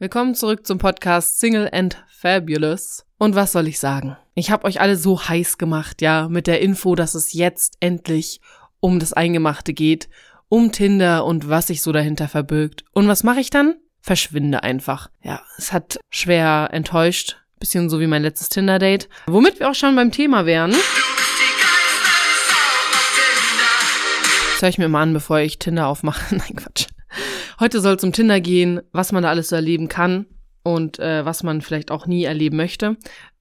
Willkommen zurück zum Podcast Single and Fabulous. Und was soll ich sagen? Ich habe euch alle so heiß gemacht, ja, mit der Info, dass es jetzt endlich um das Eingemachte geht, um Tinder und was sich so dahinter verbirgt. Und was mache ich dann? Verschwinde einfach. Ja, es hat schwer enttäuscht, bisschen so wie mein letztes Tinder-Date. Womit wir auch schon beim Thema wären. Das höre ich mir mal an, bevor ich Tinder aufmache. Nein, Quatsch. Heute soll es um Tinder gehen, was man da alles so erleben kann und äh, was man vielleicht auch nie erleben möchte.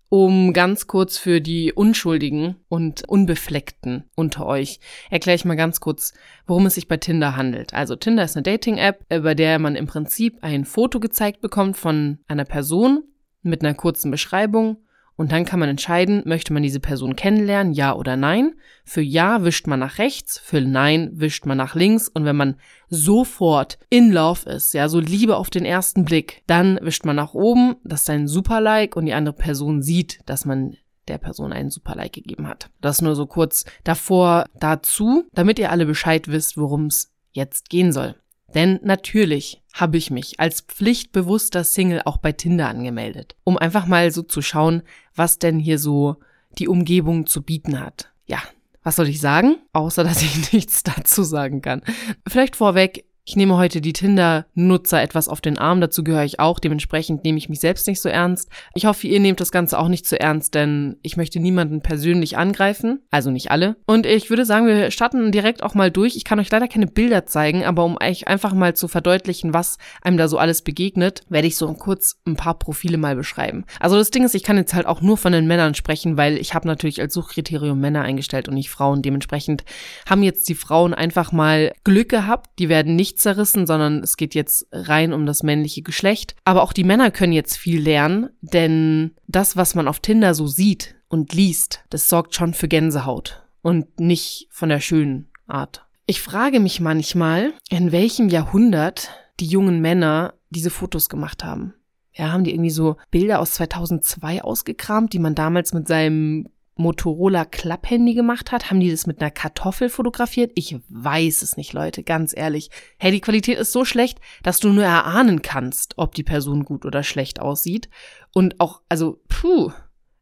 Um ganz kurz für die Unschuldigen und Unbefleckten unter euch erkläre ich mal ganz kurz, worum es sich bei Tinder handelt. Also Tinder ist eine Dating-App, bei der man im Prinzip ein Foto gezeigt bekommt von einer Person mit einer kurzen Beschreibung und dann kann man entscheiden, möchte man diese Person kennenlernen, ja oder nein. Für ja wischt man nach rechts, für nein wischt man nach links. Und wenn man sofort in Love ist, ja, so Liebe auf den ersten Blick, dann wischt man nach oben, das ist ein Super-Like und die andere Person sieht, dass man der Person einen Super-Like gegeben hat. Das nur so kurz davor dazu, damit ihr alle Bescheid wisst, worum es jetzt gehen soll. Denn natürlich habe ich mich als pflichtbewusster Single auch bei Tinder angemeldet, um einfach mal so zu schauen, was denn hier so die Umgebung zu bieten hat. Ja, was soll ich sagen? Außer dass ich nichts dazu sagen kann. Vielleicht vorweg, ich nehme heute die Tinder-Nutzer etwas auf den Arm, dazu gehöre ich auch, dementsprechend nehme ich mich selbst nicht so ernst. Ich hoffe, ihr nehmt das Ganze auch nicht zu ernst, denn ich möchte niemanden persönlich angreifen, also nicht alle. Und ich würde sagen, wir starten direkt auch mal durch. Ich kann euch leider keine Bilder zeigen, aber um euch einfach mal zu verdeutlichen, was einem da so alles begegnet, werde ich so kurz ein paar Profile mal beschreiben. Also das Ding ist, ich kann jetzt halt auch nur von den Männern sprechen, weil ich habe natürlich als Suchkriterium Männer eingestellt und nicht Frauen. Dementsprechend haben jetzt die Frauen einfach mal Glück gehabt, die werden nicht nicht zerrissen, sondern es geht jetzt rein um das männliche Geschlecht. Aber auch die Männer können jetzt viel lernen, denn das, was man auf Tinder so sieht und liest, das sorgt schon für Gänsehaut und nicht von der schönen Art. Ich frage mich manchmal, in welchem Jahrhundert die jungen Männer diese Fotos gemacht haben. Ja, haben die irgendwie so Bilder aus 2002 ausgekramt, die man damals mit seinem Motorola Klapphandy gemacht hat? Haben die das mit einer Kartoffel fotografiert? Ich weiß es nicht, Leute, ganz ehrlich. Hey, die Qualität ist so schlecht, dass du nur erahnen kannst, ob die Person gut oder schlecht aussieht. Und auch, also, puh,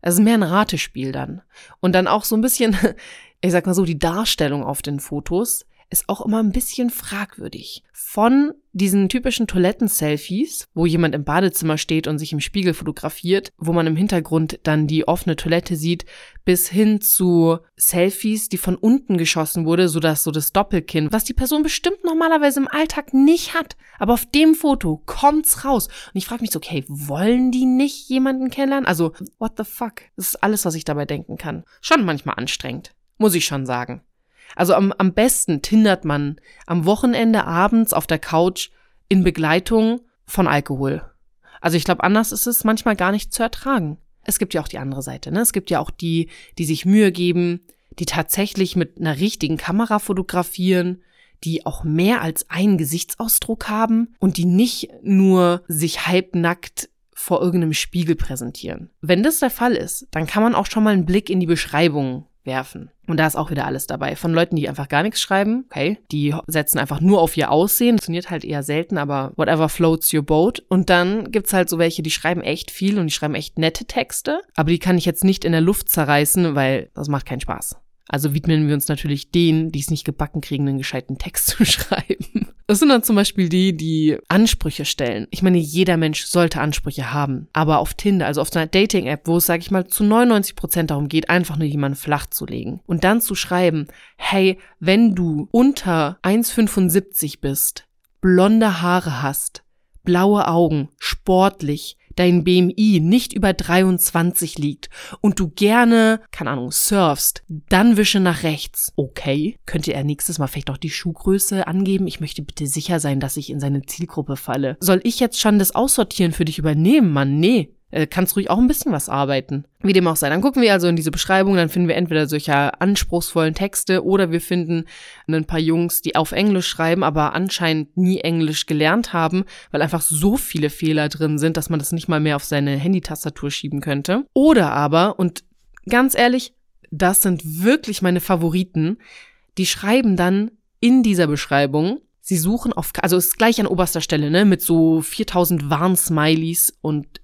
es ist mehr ein Ratespiel dann. Und dann auch so ein bisschen, ich sag mal so, die Darstellung auf den Fotos ist auch immer ein bisschen fragwürdig. Von diesen typischen Toiletten-Selfies, wo jemand im Badezimmer steht und sich im Spiegel fotografiert, wo man im Hintergrund dann die offene Toilette sieht, bis hin zu Selfies, die von unten geschossen wurde, sodass so das Doppelkinn, was die Person bestimmt normalerweise im Alltag nicht hat, aber auf dem Foto kommt's raus. Und ich frage mich so, okay, wollen die nicht jemanden kennenlernen? Also, what the fuck? Das ist alles, was ich dabei denken kann. Schon manchmal anstrengend, muss ich schon sagen. Also am, am besten tindert man am Wochenende abends auf der Couch in Begleitung von Alkohol. Also ich glaube, anders ist es manchmal gar nicht zu ertragen. Es gibt ja auch die andere Seite, ne? Es gibt ja auch die, die sich Mühe geben, die tatsächlich mit einer richtigen Kamera fotografieren, die auch mehr als einen Gesichtsausdruck haben und die nicht nur sich halbnackt vor irgendeinem Spiegel präsentieren. Wenn das der Fall ist, dann kann man auch schon mal einen Blick in die Beschreibung werfen. Und da ist auch wieder alles dabei. Von Leuten, die einfach gar nichts schreiben, okay, die setzen einfach nur auf ihr Aussehen. Funktioniert halt eher selten, aber whatever floats your boat. Und dann gibt's halt so welche, die schreiben echt viel und die schreiben echt nette Texte. Aber die kann ich jetzt nicht in der Luft zerreißen, weil das macht keinen Spaß. Also widmen wir uns natürlich denen, die es nicht gebacken kriegen, einen gescheiten Text zu schreiben. Das sind dann zum Beispiel die, die Ansprüche stellen. Ich meine, jeder Mensch sollte Ansprüche haben. Aber auf Tinder, also auf so einer Dating-App, wo es, sag ich mal, zu 99 Prozent darum geht, einfach nur jemanden flach zu legen. Und dann zu schreiben, hey, wenn du unter 1,75 bist, blonde Haare hast, blaue Augen, sportlich, dein BMI nicht über 23 liegt und du gerne, keine Ahnung, surfst, dann wische nach rechts. Okay. Könnte er nächstes Mal vielleicht noch die Schuhgröße angeben? Ich möchte bitte sicher sein, dass ich in seine Zielgruppe falle. Soll ich jetzt schon das Aussortieren für dich übernehmen, Mann? Nee äh, kannst ruhig auch ein bisschen was arbeiten. Wie dem auch sei. Dann gucken wir also in diese Beschreibung, dann finden wir entweder solcher anspruchsvollen Texte oder wir finden ein paar Jungs, die auf Englisch schreiben, aber anscheinend nie Englisch gelernt haben, weil einfach so viele Fehler drin sind, dass man das nicht mal mehr auf seine Handytastatur schieben könnte. Oder aber, und ganz ehrlich, das sind wirklich meine Favoriten, die schreiben dann in dieser Beschreibung, Sie suchen auf, also ist gleich an oberster Stelle, ne, mit so 4000 Warn-Smileys und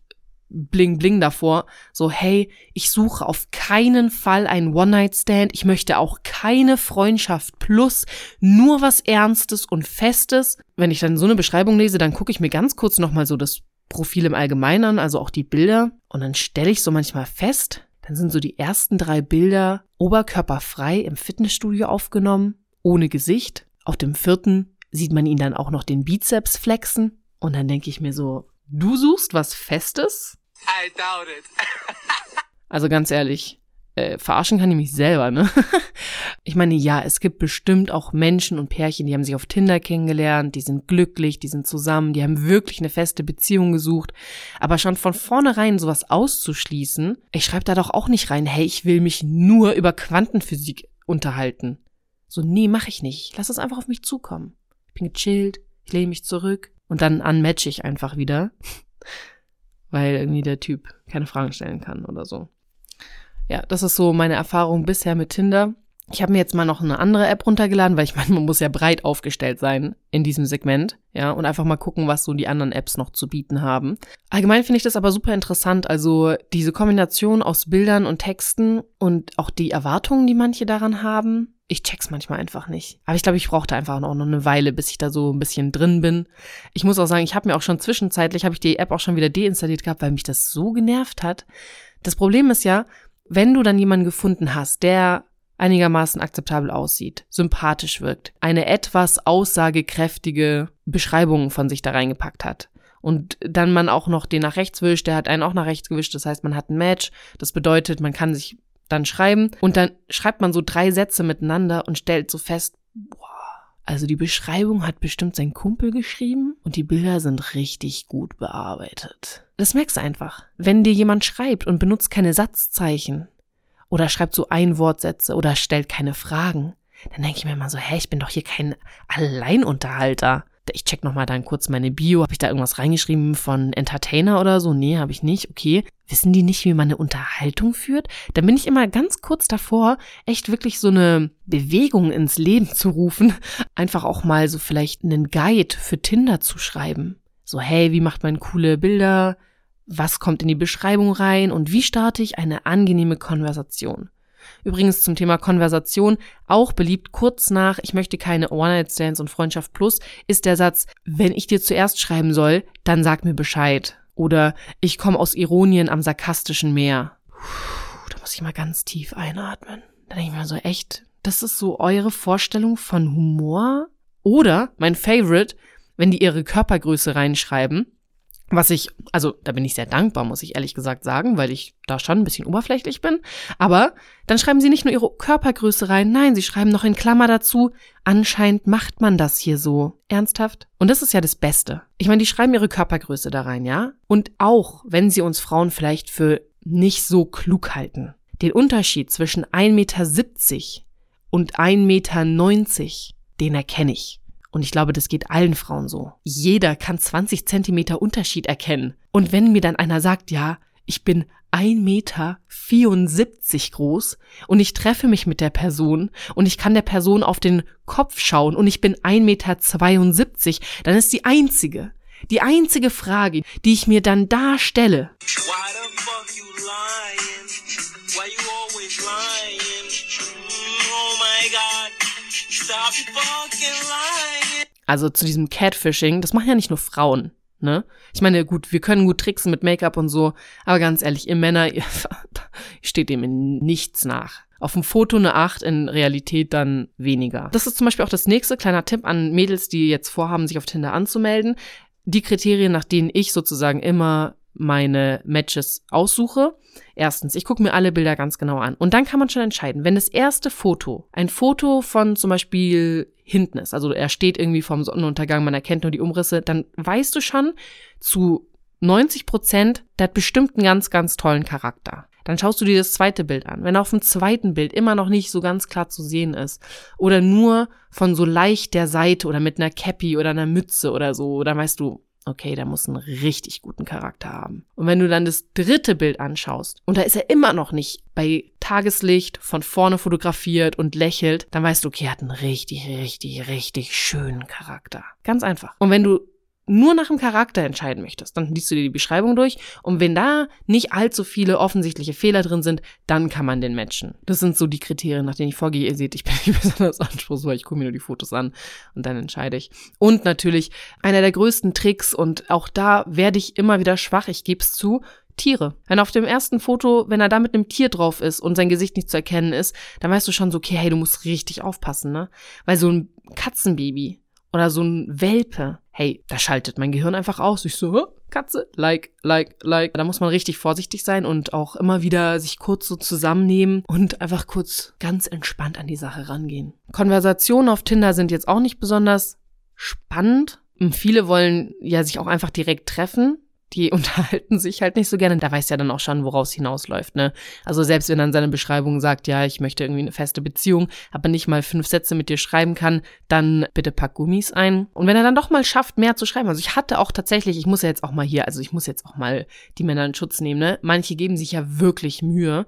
Bling Bling davor. So, hey, ich suche auf keinen Fall einen One-Night-Stand. Ich möchte auch keine Freundschaft plus, nur was Ernstes und Festes. Wenn ich dann so eine Beschreibung lese, dann gucke ich mir ganz kurz nochmal so das Profil im Allgemeinen also auch die Bilder. Und dann stelle ich so manchmal fest, dann sind so die ersten drei Bilder oberkörperfrei im Fitnessstudio aufgenommen, ohne Gesicht. Auf dem vierten sieht man ihn dann auch noch den Bizeps flexen. Und dann denke ich mir so, Du suchst was Festes? I doubt it. also ganz ehrlich, äh, verarschen kann ich mich selber, ne? ich meine, ja, es gibt bestimmt auch Menschen und Pärchen, die haben sich auf Tinder kennengelernt, die sind glücklich, die sind zusammen, die haben wirklich eine feste Beziehung gesucht. Aber schon von vornherein sowas auszuschließen, ich schreibe da doch auch nicht rein, hey, ich will mich nur über Quantenphysik unterhalten. So, nee, mach ich nicht. Lass es einfach auf mich zukommen. Ich bin gechillt, ich lehne mich zurück, und dann unmatch ich einfach wieder, weil irgendwie der Typ keine Fragen stellen kann oder so. Ja, das ist so meine Erfahrung bisher mit Tinder. Ich habe mir jetzt mal noch eine andere App runtergeladen, weil ich meine, man muss ja breit aufgestellt sein in diesem Segment, ja, und einfach mal gucken, was so die anderen Apps noch zu bieten haben. Allgemein finde ich das aber super interessant, also diese Kombination aus Bildern und Texten und auch die Erwartungen, die manche daran haben, ich check's manchmal einfach nicht. Aber ich glaube, ich brauchte einfach noch eine Weile, bis ich da so ein bisschen drin bin. Ich muss auch sagen, ich habe mir auch schon zwischenzeitlich, habe ich die App auch schon wieder deinstalliert gehabt, weil mich das so genervt hat. Das Problem ist ja, wenn du dann jemanden gefunden hast, der einigermaßen akzeptabel aussieht, sympathisch wirkt, eine etwas aussagekräftige Beschreibung von sich da reingepackt hat. Und dann man auch noch den nach rechts wischt, der hat einen auch nach rechts gewischt, das heißt, man hat ein Match. Das bedeutet, man kann sich dann schreiben und dann schreibt man so drei Sätze miteinander und stellt so fest, boah, also die Beschreibung hat bestimmt sein Kumpel geschrieben und die Bilder sind richtig gut bearbeitet. Das merkst du einfach. Wenn dir jemand schreibt und benutzt keine Satzzeichen oder schreibt so Einwortsätze oder stellt keine Fragen, dann denke ich mir immer so, hä, ich bin doch hier kein Alleinunterhalter ich check nochmal dann kurz meine Bio. Habe ich da irgendwas reingeschrieben von Entertainer oder so? Nee, habe ich nicht. Okay. Wissen die nicht, wie man eine Unterhaltung führt? Dann bin ich immer ganz kurz davor, echt wirklich so eine Bewegung ins Leben zu rufen. Einfach auch mal so vielleicht einen Guide für Tinder zu schreiben. So, hey, wie macht man coole Bilder? Was kommt in die Beschreibung rein? Und wie starte ich eine angenehme Konversation? Übrigens zum Thema Konversation, auch beliebt kurz nach, ich möchte keine One-Night-Stands und Freundschaft plus, ist der Satz, wenn ich dir zuerst schreiben soll, dann sag mir Bescheid. Oder ich komme aus Ironien am sarkastischen Meer. Puh, da muss ich mal ganz tief einatmen. Da denke ich mir so, echt, das ist so eure Vorstellung von Humor? Oder, mein Favorite, wenn die ihre Körpergröße reinschreiben, was ich, also da bin ich sehr dankbar, muss ich ehrlich gesagt sagen, weil ich da schon ein bisschen oberflächlich bin. Aber dann schreiben sie nicht nur ihre Körpergröße rein, nein, sie schreiben noch in Klammer dazu, anscheinend macht man das hier so. Ernsthaft? Und das ist ja das Beste. Ich meine, die schreiben ihre Körpergröße da rein, ja? Und auch, wenn sie uns Frauen vielleicht für nicht so klug halten, den Unterschied zwischen 1,70 Meter und 1,90 Meter, den erkenne ich. Und ich glaube, das geht allen Frauen so. Jeder kann 20 Zentimeter Unterschied erkennen. Und wenn mir dann einer sagt, ja, ich bin 1,74 Meter groß und ich treffe mich mit der Person und ich kann der Person auf den Kopf schauen und ich bin 1,72 Meter, dann ist die einzige, die einzige Frage, die ich mir dann da stelle. Also zu diesem Catfishing, das machen ja nicht nur Frauen, ne? Ich meine, gut, wir können gut tricksen mit Make-up und so, aber ganz ehrlich, ihr Männer, ihr steht dem in nichts nach. Auf dem Foto eine 8, in Realität dann weniger. Das ist zum Beispiel auch das nächste kleiner Tipp an Mädels, die jetzt vorhaben, sich auf Tinder anzumelden. Die Kriterien, nach denen ich sozusagen immer meine Matches aussuche. Erstens, ich gucke mir alle Bilder ganz genau an. Und dann kann man schon entscheiden, wenn das erste Foto ein Foto von zum Beispiel hinten ist, also er steht irgendwie vorm Sonnenuntergang, man erkennt nur die Umrisse, dann weißt du schon zu 90 Prozent, der hat bestimmt einen ganz, ganz tollen Charakter. Dann schaust du dir das zweite Bild an. Wenn auf dem zweiten Bild immer noch nicht so ganz klar zu sehen ist oder nur von so leicht der Seite oder mit einer Cappy oder einer Mütze oder so, dann weißt du, okay, der muss einen richtig guten Charakter haben. Und wenn du dann das dritte Bild anschaust und da ist er immer noch nicht bei Tageslicht von vorne fotografiert und lächelt, dann weißt du, okay, er hat einen richtig, richtig, richtig schönen Charakter. Ganz einfach. Und wenn du nur nach dem Charakter entscheiden möchtest, dann liest du dir die Beschreibung durch und wenn da nicht allzu viele offensichtliche Fehler drin sind, dann kann man den matchen. Das sind so die Kriterien, nach denen ich vorgehe. Ihr seht, ich bin nicht besonders anspruchsvoll, ich gucke mir nur die Fotos an und dann entscheide ich. Und natürlich einer der größten Tricks und auch da werde ich immer wieder schwach, ich gebe es zu, Tiere. Wenn auf dem ersten Foto, wenn er da mit einem Tier drauf ist und sein Gesicht nicht zu erkennen ist, dann weißt du schon so, okay, hey, du musst richtig aufpassen, ne? Weil so ein Katzenbaby oder so ein Welpe, hey, da schaltet mein Gehirn einfach aus. Ich so, Katze, like, like, like. Da muss man richtig vorsichtig sein und auch immer wieder sich kurz so zusammennehmen und einfach kurz ganz entspannt an die Sache rangehen. Konversationen auf Tinder sind jetzt auch nicht besonders spannend. Viele wollen ja sich auch einfach direkt treffen die unterhalten sich halt nicht so gerne. Da weiß ja dann auch schon, woraus hinausläuft, ne? Also selbst wenn in seiner Beschreibung sagt, ja, ich möchte irgendwie eine feste Beziehung, aber nicht mal fünf Sätze mit dir schreiben kann, dann bitte pack Gummis ein. Und wenn er dann doch mal schafft, mehr zu schreiben, also ich hatte auch tatsächlich, ich muss ja jetzt auch mal hier, also ich muss jetzt auch mal die Männer in Schutz nehmen, ne? Manche geben sich ja wirklich Mühe.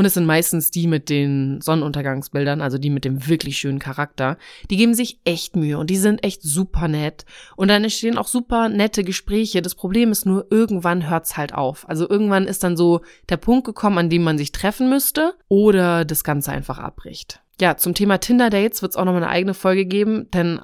Und es sind meistens die mit den Sonnenuntergangsbildern, also die mit dem wirklich schönen Charakter. Die geben sich echt Mühe und die sind echt super nett. Und dann entstehen auch super nette Gespräche. Das Problem ist nur, irgendwann hört's halt auf. Also irgendwann ist dann so der Punkt gekommen, an dem man sich treffen müsste oder das Ganze einfach abbricht. Ja, zum Thema Tinder-Dates wird's auch noch mal eine eigene Folge geben, denn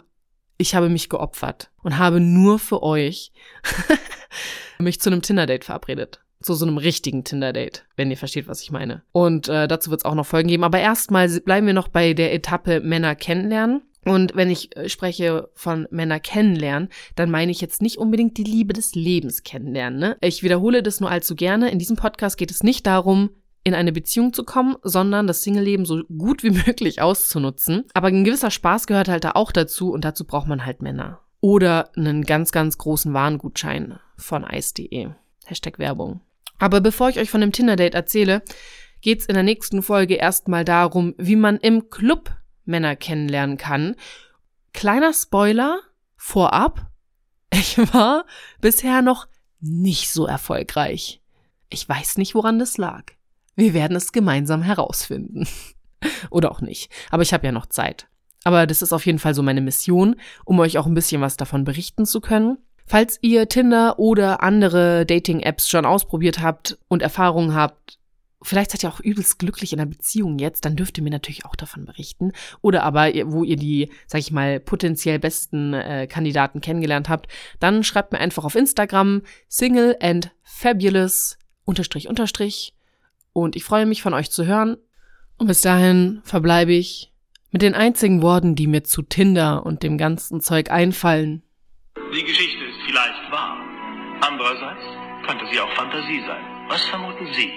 ich habe mich geopfert und habe nur für euch mich zu einem Tinder-Date verabredet zu so einem richtigen Tinder-Date, wenn ihr versteht, was ich meine. Und äh, dazu wird es auch noch Folgen geben. Aber erstmal bleiben wir noch bei der Etappe Männer kennenlernen. Und wenn ich äh, spreche von Männer kennenlernen, dann meine ich jetzt nicht unbedingt die Liebe des Lebens kennenlernen. Ne? Ich wiederhole das nur allzu gerne. In diesem Podcast geht es nicht darum, in eine Beziehung zu kommen, sondern das Single-Leben so gut wie möglich auszunutzen. Aber ein gewisser Spaß gehört halt da auch dazu und dazu braucht man halt Männer. Oder einen ganz, ganz großen Warengutschein von ice.de. Hashtag Werbung. Aber bevor ich euch von dem Tinder-Date erzähle, geht's in der nächsten Folge erstmal darum, wie man im Club Männer kennenlernen kann. Kleiner Spoiler vorab. Ich war bisher noch nicht so erfolgreich. Ich weiß nicht, woran das lag. Wir werden es gemeinsam herausfinden. Oder auch nicht. Aber ich habe ja noch Zeit. Aber das ist auf jeden Fall so meine Mission, um euch auch ein bisschen was davon berichten zu können. Falls ihr Tinder oder andere Dating-Apps schon ausprobiert habt und Erfahrungen habt, vielleicht seid ihr auch übelst glücklich in einer Beziehung jetzt, dann dürft ihr mir natürlich auch davon berichten. Oder aber, wo ihr die, sag ich mal, potenziell besten äh, Kandidaten kennengelernt habt, dann schreibt mir einfach auf Instagram single and fabulous unterstrich unterstrich. Und ich freue mich von euch zu hören. Und bis dahin verbleibe ich mit den einzigen Worten, die mir zu Tinder und dem ganzen Zeug einfallen. Die Geschichte. Andererseits könnte sie auch Fantasie sein. Was vermuten Sie?